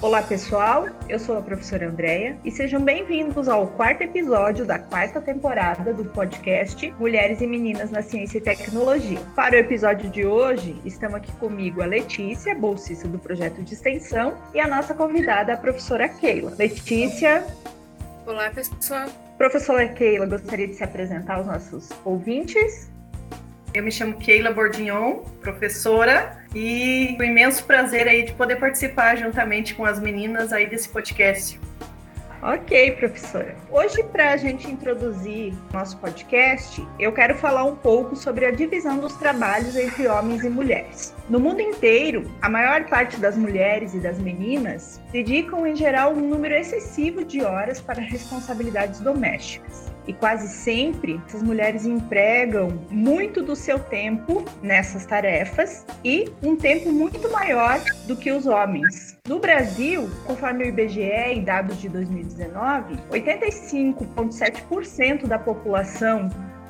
Olá pessoal, eu sou a professora Andréia e sejam bem-vindos ao quarto episódio da quarta temporada do podcast Mulheres e Meninas na Ciência e Tecnologia. Para o episódio de hoje, estamos aqui comigo a Letícia, bolsista do projeto de extensão, e a nossa convidada, a professora Keila. Letícia. Olá pessoal. Professora Keila, gostaria de se apresentar aos nossos ouvintes? Eu me chamo Keila Bordignon, professora, e um imenso prazer aí de poder participar juntamente com as meninas aí desse podcast. Ok, professora. Hoje, para a gente introduzir nosso podcast, eu quero falar um pouco sobre a divisão dos trabalhos entre homens e mulheres. No mundo inteiro, a maior parte das mulheres e das meninas dedicam, em geral, um número excessivo de horas para responsabilidades domésticas. E quase sempre essas mulheres empregam muito do seu tempo nessas tarefas e um tempo muito maior do que os homens. No Brasil, conforme o IBGE e dados de 2019, 85,7% da população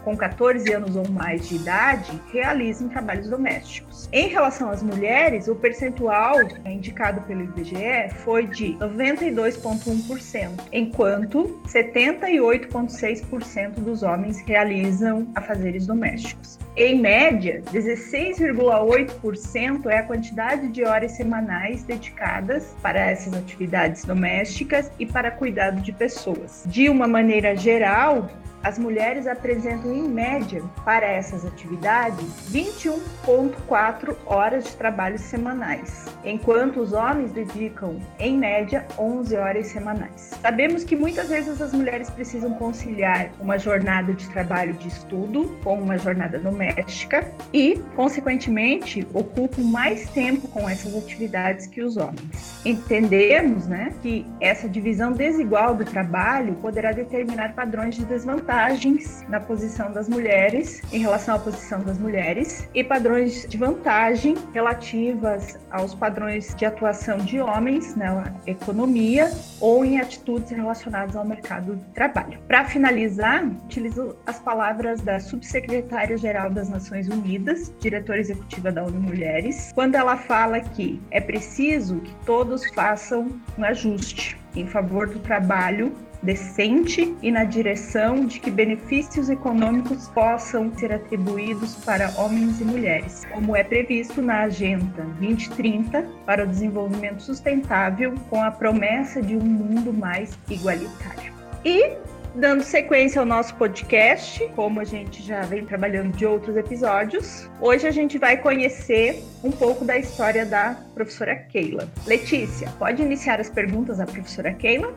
com 14 anos ou mais de idade realizam trabalhos domésticos. Em relação às mulheres, o percentual indicado pelo IBGE foi de 92,1%, enquanto 78,6% dos homens realizam afazeres domésticos. Em média, 16,8% é a quantidade de horas semanais dedicadas para essas atividades domésticas e para cuidado de pessoas. De uma maneira geral, as mulheres apresentam, em média, para essas atividades, 21,4 horas de trabalho semanais, enquanto os homens dedicam, em média, 11 horas semanais. Sabemos que muitas vezes as mulheres precisam conciliar uma jornada de trabalho de estudo com uma jornada doméstica e, consequentemente, ocupam mais tempo com essas atividades que os homens. Entendemos né, que essa divisão desigual do trabalho poderá determinar padrões de desvantagem vantagens na posição das mulheres em relação à posição das mulheres e padrões de vantagem relativas aos padrões de atuação de homens na economia ou em atitudes relacionadas ao mercado de trabalho. Para finalizar, utilizo as palavras da subsecretária-geral das Nações Unidas, diretora executiva da ONU Mulheres, quando ela fala que é preciso que todos façam um ajuste em favor do trabalho decente e na direção de que benefícios econômicos possam ser atribuídos para homens e mulheres, como é previsto na Agenda 2030 para o Desenvolvimento Sustentável, com a promessa de um mundo mais igualitário. E Dando sequência ao nosso podcast, como a gente já vem trabalhando de outros episódios, hoje a gente vai conhecer um pouco da história da professora Keila. Letícia, pode iniciar as perguntas à professora Keila?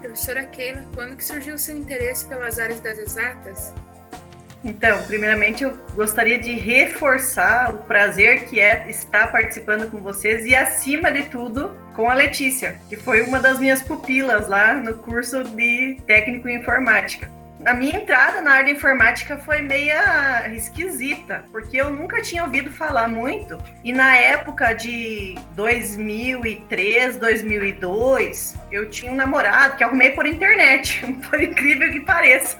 Professora Keila, quando que surgiu o seu interesse pelas áreas das exatas? Então, primeiramente eu gostaria de reforçar o prazer que é estar participando com vocês e, acima de tudo, com a Letícia, que foi uma das minhas pupilas lá no curso de técnico em informática a minha entrada na área informática foi meia esquisita, porque eu nunca tinha ouvido falar muito. E na época de 2003, 2002, eu tinha um namorado que arrumei por internet, por incrível que pareça.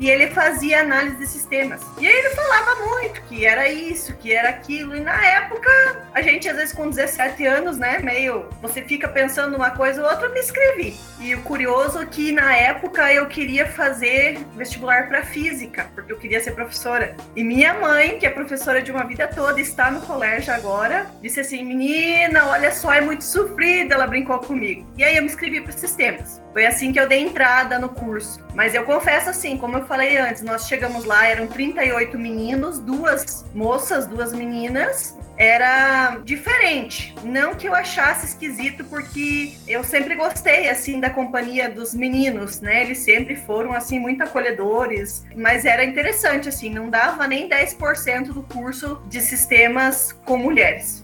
E ele fazia análise de sistemas. E aí ele falava muito que era isso, que era aquilo. E na época, a gente às vezes com 17 anos, né, meio, você fica pensando uma coisa ou outra, eu me inscrevi. E o curioso é que na época eu queria fazer vestibular para física, porque eu queria ser professora. E minha mãe, que é professora de uma vida toda, está no colégio agora, disse assim: "Menina, olha só, é muito sofrida", ela brincou comigo. E aí eu me inscrevi para sistemas. Foi assim que eu dei entrada no curso. Mas eu confesso assim, como eu falei antes, nós chegamos lá, eram 38 meninos, duas moças, duas meninas. Era diferente. Não que eu achasse esquisito, porque eu sempre gostei, assim, da companhia dos meninos, né? Eles sempre foram, assim, muito acolhedores. Mas era interessante, assim, não dava nem 10% do curso de sistemas com mulheres.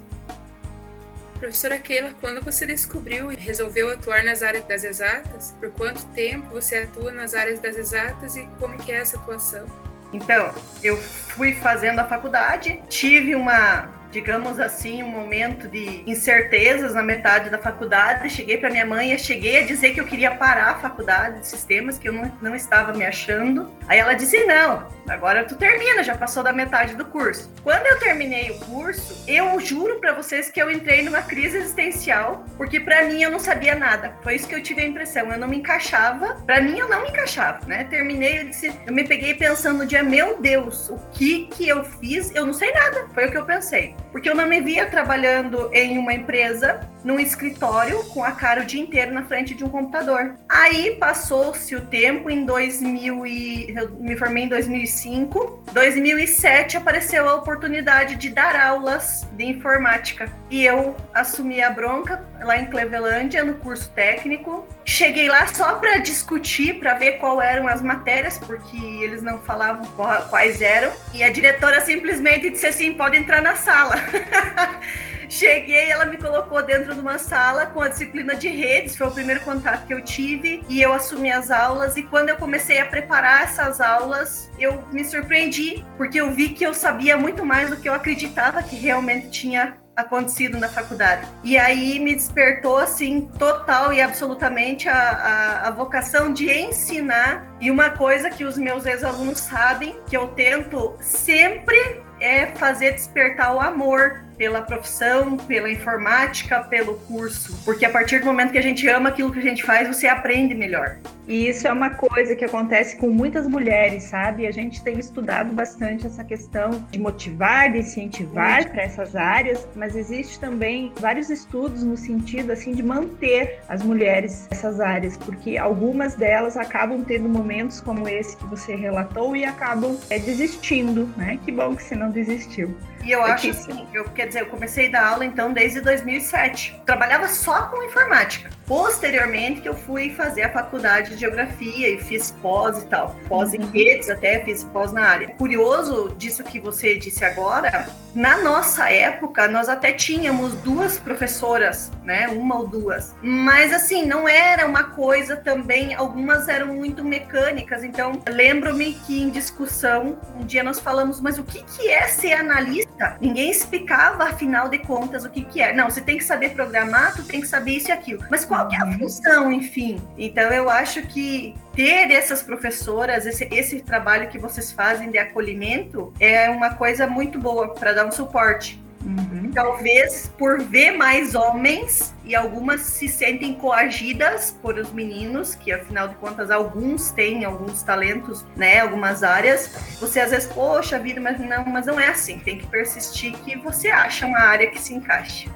Professora Keila, quando você descobriu e resolveu atuar nas áreas das exatas, por quanto tempo você atua nas áreas das exatas e como que é essa atuação? Então, eu fui fazendo a faculdade, tive uma digamos assim, um momento de incertezas na metade da faculdade. Cheguei para minha mãe, cheguei a dizer que eu queria parar a faculdade de sistemas, que eu não, não estava me achando. Aí ela disse: Não, agora tu termina, já passou da metade do curso. Quando eu terminei o curso, eu juro para vocês que eu entrei numa crise existencial, porque para mim eu não sabia nada. Foi isso que eu tive a impressão. Eu não me encaixava. Para mim eu não me encaixava, né? Terminei, eu disse, eu me peguei pensando no dia, meu Deus, o que que eu fiz? Eu não sei nada. Foi o que eu pensei. Porque eu não me via trabalhando em uma empresa, num escritório, com a cara o dia inteiro na frente de um computador. Aí passou-se o tempo em 2000 e eu me formei em 2005. 2007 apareceu a oportunidade de dar aulas de informática. E eu assumi a bronca lá em Clevelândia, no curso técnico. Cheguei lá só para discutir, para ver qual eram as matérias, porque eles não falavam quais eram. E a diretora simplesmente disse assim: pode entrar na sala. Cheguei, ela me colocou dentro de uma sala com a disciplina de redes, foi o primeiro contato que eu tive, e eu assumi as aulas. E quando eu comecei a preparar essas aulas, eu me surpreendi, porque eu vi que eu sabia muito mais do que eu acreditava que realmente tinha acontecido na faculdade. E aí me despertou, assim, total e absolutamente a, a, a vocação de ensinar. E uma coisa que os meus ex-alunos sabem, que eu tento sempre é fazer despertar o amor pela profissão, pela informática, pelo curso. Porque a partir do momento que a gente ama aquilo que a gente faz, você aprende melhor. E isso é uma coisa que acontece com muitas mulheres, sabe? A gente tem estudado bastante essa questão de motivar, de incentivar para essas áreas, mas existe também vários estudos no sentido assim de manter as mulheres nessas áreas, porque algumas delas acabam tendo momentos como esse que você relatou e acabam é, desistindo, né? Que bom que você não desistiu. E eu acho assim, eu, quer dizer, eu comecei a dar aula então desde 2007. Trabalhava só com informática. Posteriormente que eu fui fazer a faculdade de geografia e fiz pós e tal. Pós em uhum. redes até, fiz pós na área. Curioso disso que você disse agora, na nossa época nós até tínhamos duas professoras, né? Uma ou duas. Mas assim, não era uma coisa também, algumas eram muito mecânicas. Então, lembro-me que em discussão, um dia nós falamos, mas o que, que é ser analista? Ninguém explicava, afinal de contas, o que, que é. Não, você tem que saber programar, tu tem que saber isso e aquilo. Mas qual que é a uhum. função, enfim. Então eu acho que ter essas professoras, esse, esse trabalho que vocês fazem de acolhimento é uma coisa muito boa para dar um suporte. Uhum. Talvez por ver mais homens e algumas se sentem coagidas por os meninos, que afinal de contas alguns têm alguns talentos, né, algumas áreas. Você às vezes, poxa vida, mas não, mas não é assim. Tem que persistir que você acha uma área que se encaixe.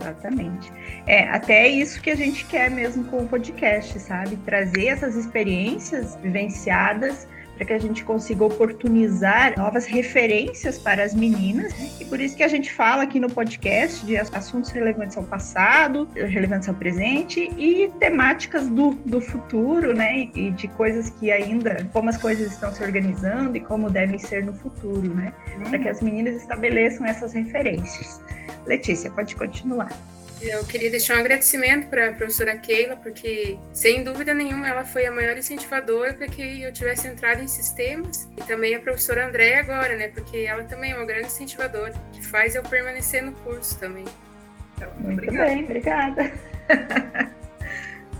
Exatamente. É, até isso que a gente quer mesmo com o podcast, sabe? Trazer essas experiências vivenciadas para que a gente consiga oportunizar novas referências para as meninas. Né? E por isso que a gente fala aqui no podcast de assuntos relevantes ao passado, relevantes ao presente e temáticas do, do futuro, né? E de coisas que ainda, como as coisas estão se organizando e como devem ser no futuro, né? Para que as meninas estabeleçam essas referências. Letícia, pode continuar. Eu queria deixar um agradecimento para a professora Keila, porque, sem dúvida nenhuma, ela foi a maior incentivadora para que eu tivesse entrado em sistemas. E também a professora André agora, né? Porque ela também é uma grande incentivadora, que faz eu permanecer no curso também. Então, muito obrigada. bem, obrigada.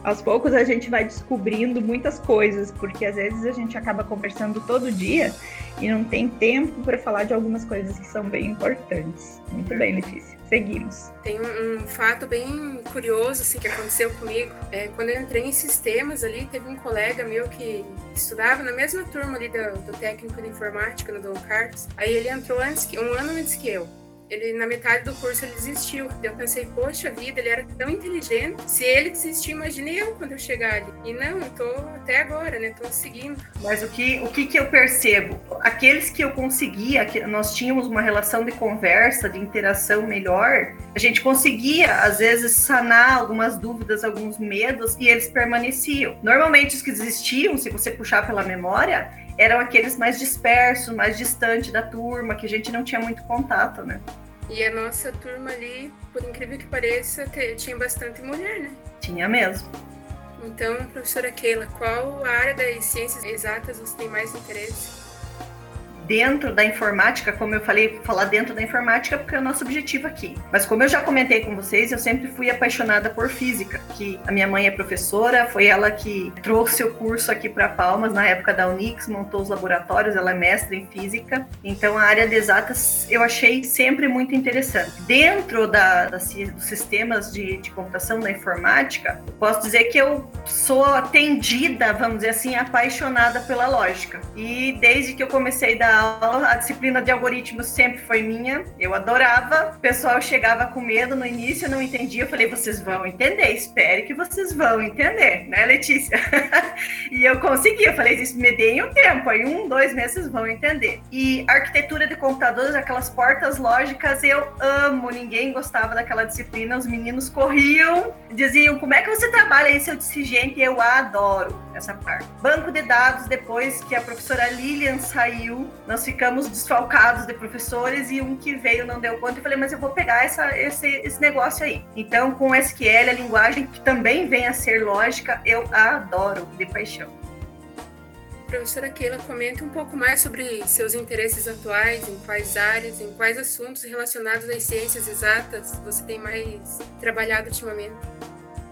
aos poucos a gente vai descobrindo muitas coisas, porque às vezes a gente acaba conversando todo dia e não tem tempo para falar de algumas coisas que são bem importantes. Muito bem, Letícia. Seguimos. Tem um, um fato bem curioso assim, que aconteceu comigo. É, quando eu entrei em sistemas ali, teve um colega meu que estudava na mesma turma ali do, do técnico de informática no Dom Carlos. Aí ele entrou antes que, um ano antes que eu ele na metade do curso ele desistiu. Eu pensei, poxa vida, ele era tão inteligente. Se ele desistiu, imagine eu quando eu chegar ali. E não, eu tô até agora, né? Tô seguindo. Mas o que, o que que eu percebo? Aqueles que eu conseguia, que nós tínhamos uma relação de conversa, de interação melhor, a gente conseguia, às vezes, sanar algumas dúvidas, alguns medos, e eles permaneciam. Normalmente, os que desistiam, se você puxar pela memória, eram aqueles mais dispersos, mais distantes da turma, que a gente não tinha muito contato, né? E a nossa turma ali, por incrível que pareça, tinha bastante mulher, né? Tinha mesmo. Então, professora Keila, qual área das ciências exatas você tem mais interesse? Dentro da informática, como eu falei, falar dentro da informática porque é o nosso objetivo aqui. Mas como eu já comentei com vocês, eu sempre fui apaixonada por física, que a minha mãe é professora, foi ela que trouxe o curso aqui para Palmas na época da Unix, montou os laboratórios, ela é mestre em física. Então a área de exatas eu achei sempre muito interessante. Dentro da, da dos sistemas de, de computação da informática, posso dizer que eu sou atendida, vamos dizer assim, apaixonada pela lógica. E desde que eu comecei a disciplina de algoritmos sempre foi minha. Eu adorava. O pessoal chegava com medo no início, eu não entendia. Eu falei, vocês vão entender, espere que vocês vão entender, né, Letícia? e eu consegui. Eu falei, isso me deem um tempo, aí um, dois meses vão entender. E arquitetura de computadores, aquelas portas lógicas, eu amo. Ninguém gostava daquela disciplina. Os meninos corriam, diziam, como é que você trabalha isso? Eu disse, gente, eu adoro essa parte. Banco de dados, depois que a professora Lilian saiu, nós ficamos desfalcados de professores e um que veio não deu conta. Eu falei, mas eu vou pegar essa, esse, esse negócio aí. Então, com SQL, a linguagem que também vem a ser lógica, eu adoro de paixão. Professora Keila, comente um pouco mais sobre seus interesses atuais, em quais áreas, em quais assuntos relacionados às ciências exatas você tem mais trabalhado ultimamente.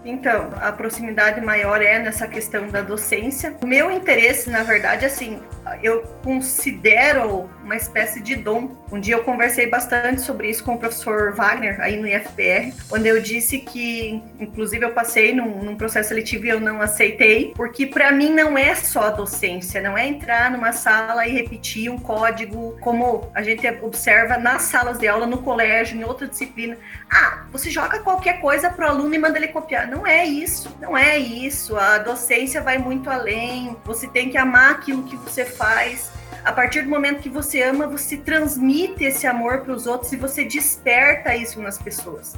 Então, a proximidade maior é nessa questão da docência. O meu interesse, na verdade, assim, eu considero uma espécie de dom. Um dia eu conversei bastante sobre isso com o professor Wagner, aí no IFPR, onde eu disse que, inclusive, eu passei num, num processo seletivo e eu não aceitei, porque para mim não é só a docência, não é entrar numa sala e repetir um código, como a gente observa nas salas de aula, no colégio, em outra disciplina. Ah, você joga qualquer coisa pro aluno e manda ele copiar. Não é isso, não é isso. A docência vai muito além. Você tem que amar aquilo que você faz. A partir do momento que você ama, você transmite esse amor para os outros e você desperta isso nas pessoas.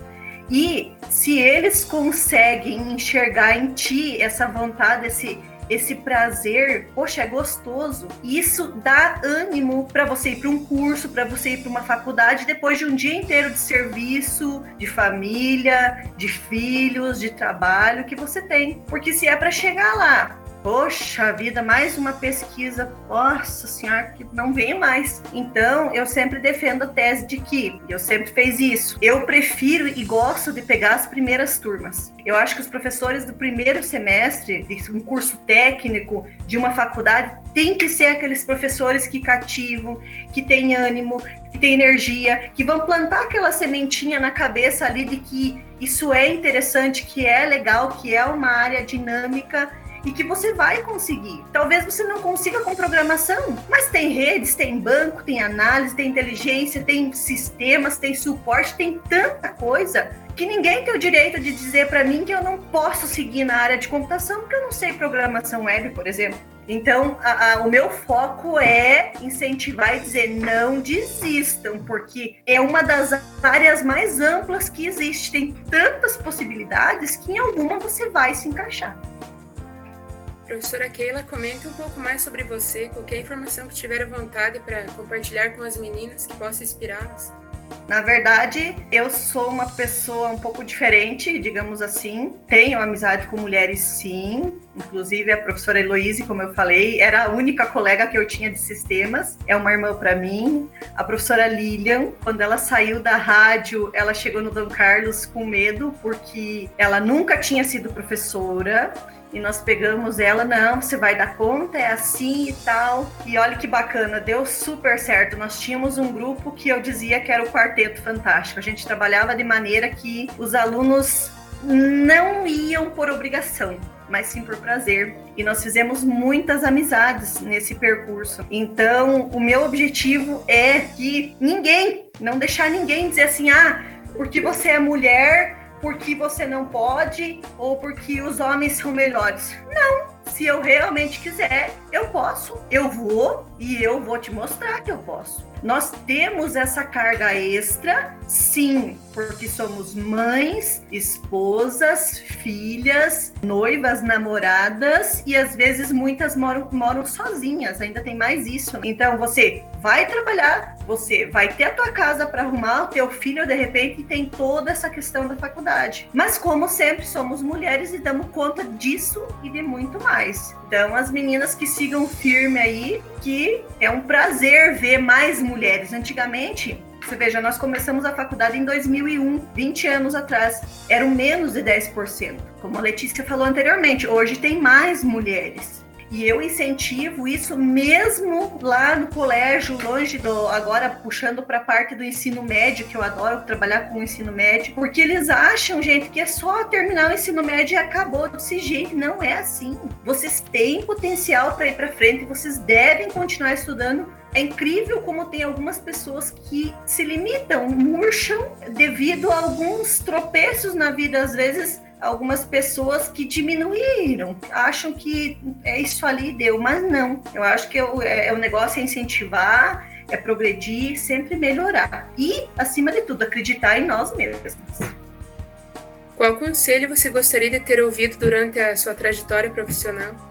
E se eles conseguem enxergar em ti essa vontade, esse esse prazer, poxa, é gostoso. Isso dá ânimo para você ir para um curso, para você ir para uma faculdade depois de um dia inteiro de serviço, de família, de filhos, de trabalho que você tem. Porque se é para chegar lá Poxa vida, mais uma pesquisa, nossa senhora, que não vem mais. Então, eu sempre defendo a tese de que, eu sempre fiz isso, eu prefiro e gosto de pegar as primeiras turmas. Eu acho que os professores do primeiro semestre, de um curso técnico, de uma faculdade, tem que ser aqueles professores que cativam, que têm ânimo, que têm energia, que vão plantar aquela sementinha na cabeça ali de que isso é interessante, que é legal, que é uma área dinâmica e que você vai conseguir. Talvez você não consiga com programação, mas tem redes, tem banco, tem análise, tem inteligência, tem sistemas, tem suporte, tem tanta coisa que ninguém tem o direito de dizer para mim que eu não posso seguir na área de computação porque eu não sei programação web, por exemplo. Então, a, a, o meu foco é incentivar e dizer não desistam, porque é uma das áreas mais amplas que existe. Tem tantas possibilidades que em alguma você vai se encaixar. Professora Keila, comente um pouco mais sobre você, qualquer informação que tiver vontade para compartilhar com as meninas que possa inspirá-las. Na verdade, eu sou uma pessoa um pouco diferente, digamos assim. Tenho amizade com mulheres, sim. Inclusive, a professora Heloíse, como eu falei, era a única colega que eu tinha de sistemas. É uma irmã para mim. A professora Lilian, quando ela saiu da rádio, ela chegou no Dom Carlos com medo, porque ela nunca tinha sido professora e nós pegamos ela, não, você vai dar conta, é assim e tal. E olha que bacana, deu super certo. Nós tínhamos um grupo que eu dizia que era o quarteto fantástico. A gente trabalhava de maneira que os alunos não iam por obrigação, mas sim por prazer. E nós fizemos muitas amizades nesse percurso. Então, o meu objetivo é que ninguém, não deixar ninguém dizer assim, ah, porque você é mulher, porque você não pode ou porque os homens são melhores. Não. Se eu realmente quiser, eu posso, eu vou e eu vou te mostrar que eu posso. Nós temos essa carga extra, sim, porque somos mães, esposas, filhas, noivas, namoradas e às vezes muitas moram, moram sozinhas, ainda tem mais isso. Então você vai trabalhar, você vai ter a tua casa para arrumar, o teu filho de repente tem toda essa questão da faculdade. Mas como sempre somos mulheres e damos conta disso e de muito mais Então, as meninas que sigam firme aí, que é um prazer ver mais mulheres. Antigamente, você veja, nós começamos a faculdade em 2001, 20 anos atrás. Eram menos de 10%. Como a Letícia falou anteriormente, hoje tem mais mulheres. E eu incentivo isso mesmo lá no colégio, longe do. Agora puxando para a parte do ensino médio, que eu adoro trabalhar com o ensino médio, porque eles acham, gente, que é só terminar o ensino médio e acabou desse jeito. Não é assim. Vocês têm potencial para ir para frente, vocês devem continuar estudando é incrível como tem algumas pessoas que se limitam, murcham devido a alguns tropeços na vida, às vezes algumas pessoas que diminuíram, acham que é isso ali deu, mas não. Eu acho que o, é, é, o negócio é incentivar, é progredir, sempre melhorar. E, acima de tudo, acreditar em nós mesmos. Qual conselho você gostaria de ter ouvido durante a sua trajetória profissional?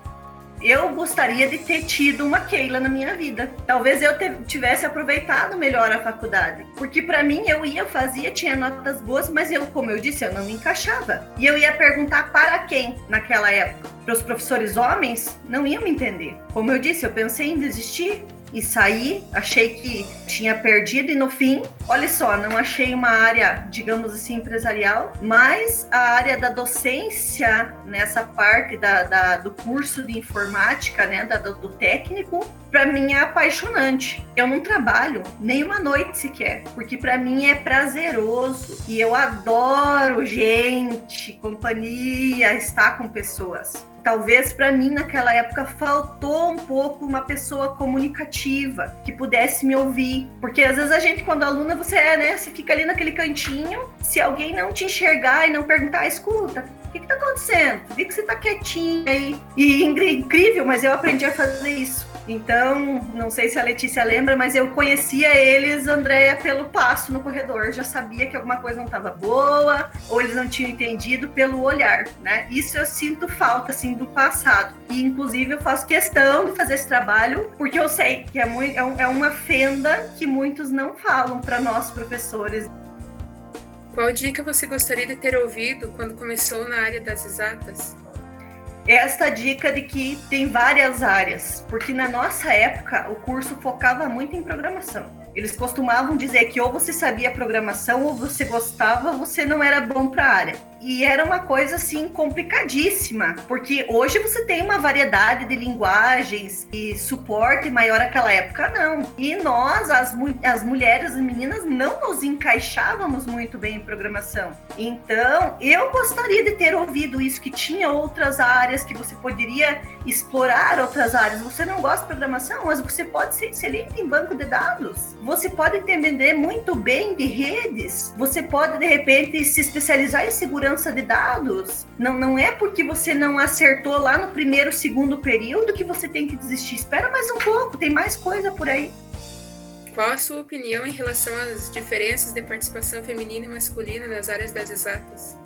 Eu gostaria de ter tido uma Keila na minha vida. Talvez eu tivesse aproveitado melhor a faculdade. Porque para mim eu ia, fazia, tinha notas boas, mas eu, como eu disse, eu não me encaixava. E eu ia perguntar para quem naquela época? Para os professores homens? Não iam me entender. Como eu disse, eu pensei em desistir e saí, achei que tinha perdido e no fim, olha só, não achei uma área, digamos assim, empresarial, mas a área da docência nessa parte da, da do curso de informática, né, da, do, do técnico, para mim é apaixonante. Eu não trabalho nem uma noite sequer, porque para mim é prazeroso e eu adoro gente, companhia, estar com pessoas talvez para mim naquela época faltou um pouco uma pessoa comunicativa que pudesse me ouvir, porque às vezes a gente quando aluna você é, né, você fica ali naquele cantinho, se alguém não te enxergar e não perguntar, escuta, o que, está acontecendo? Vi que você está quietinha aí. E incrível, mas eu aprendi a fazer isso. Então, não sei se a Letícia lembra, mas eu conhecia eles, Andréia, pelo passo no corredor. Já sabia que alguma coisa não estava boa, ou eles não tinham entendido pelo olhar, né? Isso eu sinto falta, assim, do passado. E, inclusive, eu faço questão de fazer esse trabalho, porque eu sei que é, muito, é, é uma fenda que muitos não falam para nós, professores. Qual dica você gostaria de ter ouvido quando começou na área das exatas? Esta dica de que tem várias áreas, porque na nossa época o curso focava muito em programação. Eles costumavam dizer que ou você sabia programação ou você gostava, você não era bom para a área. E era uma coisa assim complicadíssima, porque hoje você tem uma variedade de linguagens e suporte maior naquela época não. E nós, as, as mulheres e meninas, não nos encaixávamos muito bem em programação. Então, eu gostaria de ter ouvido isso que tinha outras áreas que você poderia explorar outras áreas. Você não gosta de programação, mas você pode ser excelente em banco de dados. Você pode entender muito bem de redes. Você pode de repente se especializar em segurança segurança de dados. Não, não é porque você não acertou lá no primeiro, segundo período que você tem que desistir. Espera mais um pouco, tem mais coisa por aí. Qual a sua opinião em relação às diferenças de participação feminina e masculina nas áreas das exatas?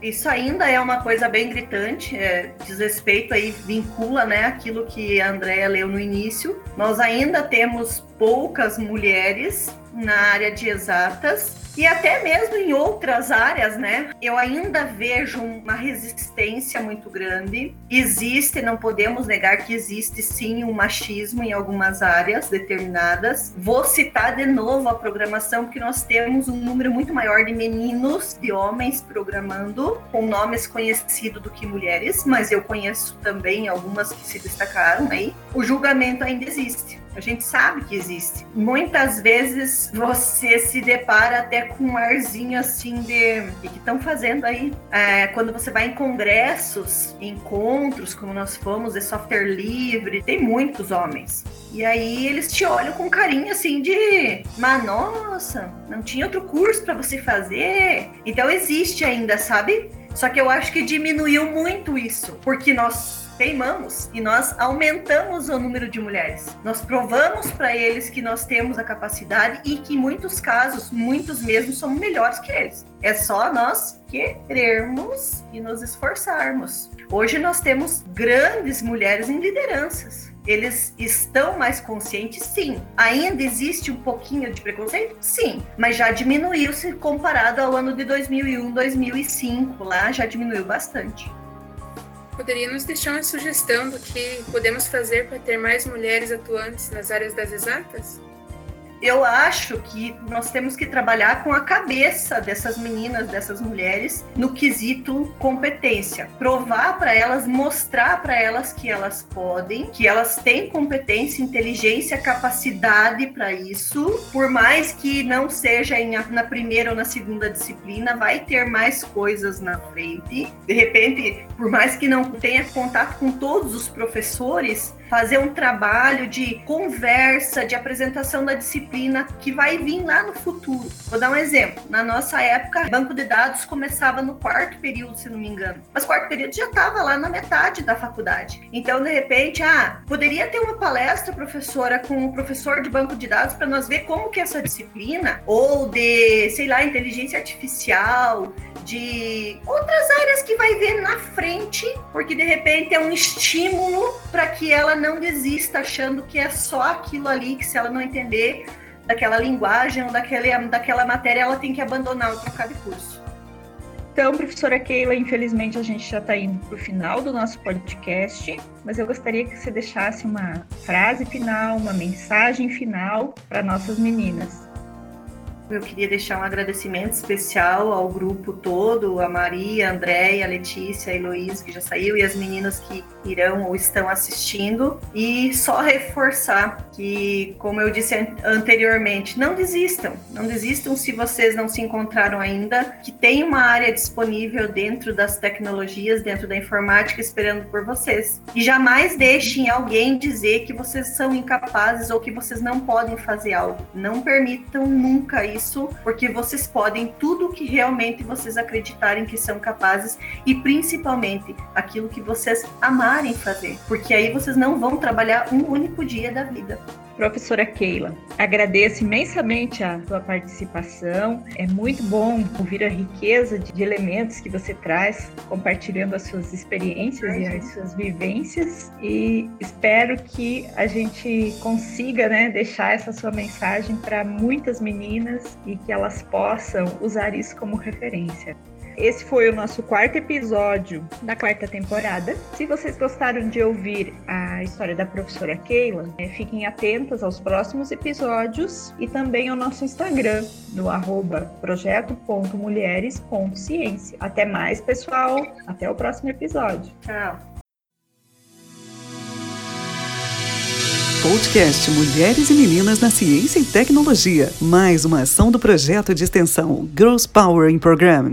Isso ainda é uma coisa bem gritante, é, diz respeito aí, vincula né, aquilo que a Andrea leu no início. Nós ainda temos poucas mulheres na área de exatas, e até mesmo em outras áreas, né? Eu ainda vejo uma resistência muito grande. Existe, não podemos negar que existe sim um machismo em algumas áreas determinadas. Vou citar de novo a programação, porque nós temos um número muito maior de meninos, de homens programando, com nomes conhecidos do que mulheres, mas eu conheço também algumas que se destacaram aí. O julgamento ainda existe. A gente sabe que existe. Muitas vezes você se depara até com um arzinho assim de o que estão fazendo aí. É, quando você vai em congressos, encontros, como nós fomos, de software livre, tem muitos homens. E aí eles te olham com carinho assim de, mas nossa, não tinha outro curso para você fazer. Então existe ainda, sabe? Só que eu acho que diminuiu muito isso, porque nós teimamos e nós aumentamos o número de mulheres. Nós provamos para eles que nós temos a capacidade e que em muitos casos, muitos mesmo, somos melhores que eles. É só nós querermos e nos esforçarmos. Hoje nós temos grandes mulheres em lideranças. Eles estão mais conscientes, sim. Ainda existe um pouquinho de preconceito? Sim. Mas já diminuiu se comparado ao ano de 2001, 2005. Lá já diminuiu bastante. Poderia nos deixar uma sugestão do que podemos fazer para ter mais mulheres atuantes nas áreas das exatas? Eu acho que nós temos que trabalhar com a cabeça dessas meninas, dessas mulheres, no quesito competência. Provar para elas, mostrar para elas que elas podem, que elas têm competência, inteligência, capacidade para isso. Por mais que não seja em, na primeira ou na segunda disciplina, vai ter mais coisas na frente. De repente, por mais que não tenha contato com todos os professores, fazer um trabalho de conversa, de apresentação da disciplina que vai vir lá no futuro. Vou dar um exemplo. Na nossa época, banco de dados começava no quarto período, se não me engano. Mas quarto período já estava lá na metade da faculdade. Então, de repente, ah, poderia ter uma palestra, professora, com o professor de banco de dados para nós ver como que essa disciplina, ou de, sei lá, inteligência artificial, de outras áreas que vai ver na frente, porque de repente é um estímulo para que ela não desista achando que é só aquilo ali, que se ela não entender daquela linguagem ou daquela, daquela matéria, ela tem que abandonar ou trocar de curso. Então, professora Keila, infelizmente a gente já está indo para o final do nosso podcast, mas eu gostaria que você deixasse uma frase final, uma mensagem final para nossas meninas. Eu queria deixar um agradecimento especial ao grupo todo, a Maria, a Andréia, a Letícia, a Heloísa, que já saiu, e as meninas que irão ou estão assistindo. E só reforçar que, como eu disse anteriormente, não desistam. Não desistam se vocês não se encontraram ainda, que tem uma área disponível dentro das tecnologias, dentro da informática, esperando por vocês. E jamais deixem alguém dizer que vocês são incapazes ou que vocês não podem fazer algo. Não permitam nunca isso porque vocês podem tudo que realmente vocês acreditarem que são capazes e principalmente aquilo que vocês amarem fazer, porque aí vocês não vão trabalhar um único dia da vida. Professora Keila, agradeço imensamente a sua participação. É muito bom ouvir a riqueza de elementos que você traz, compartilhando as suas experiências e as suas vivências. E espero que a gente consiga né, deixar essa sua mensagem para muitas meninas e que elas possam usar isso como referência. Esse foi o nosso quarto episódio da quarta temporada. Se vocês gostaram de ouvir a história da professora Keila, é, fiquem atentas aos próximos episódios e também ao nosso Instagram, no arroba projeto.mulheres.ciência. Até mais, pessoal. Até o próximo episódio. Tchau. Podcast Mulheres e Meninas na Ciência e Tecnologia. Mais uma ação do projeto de extensão Girls Power in Program.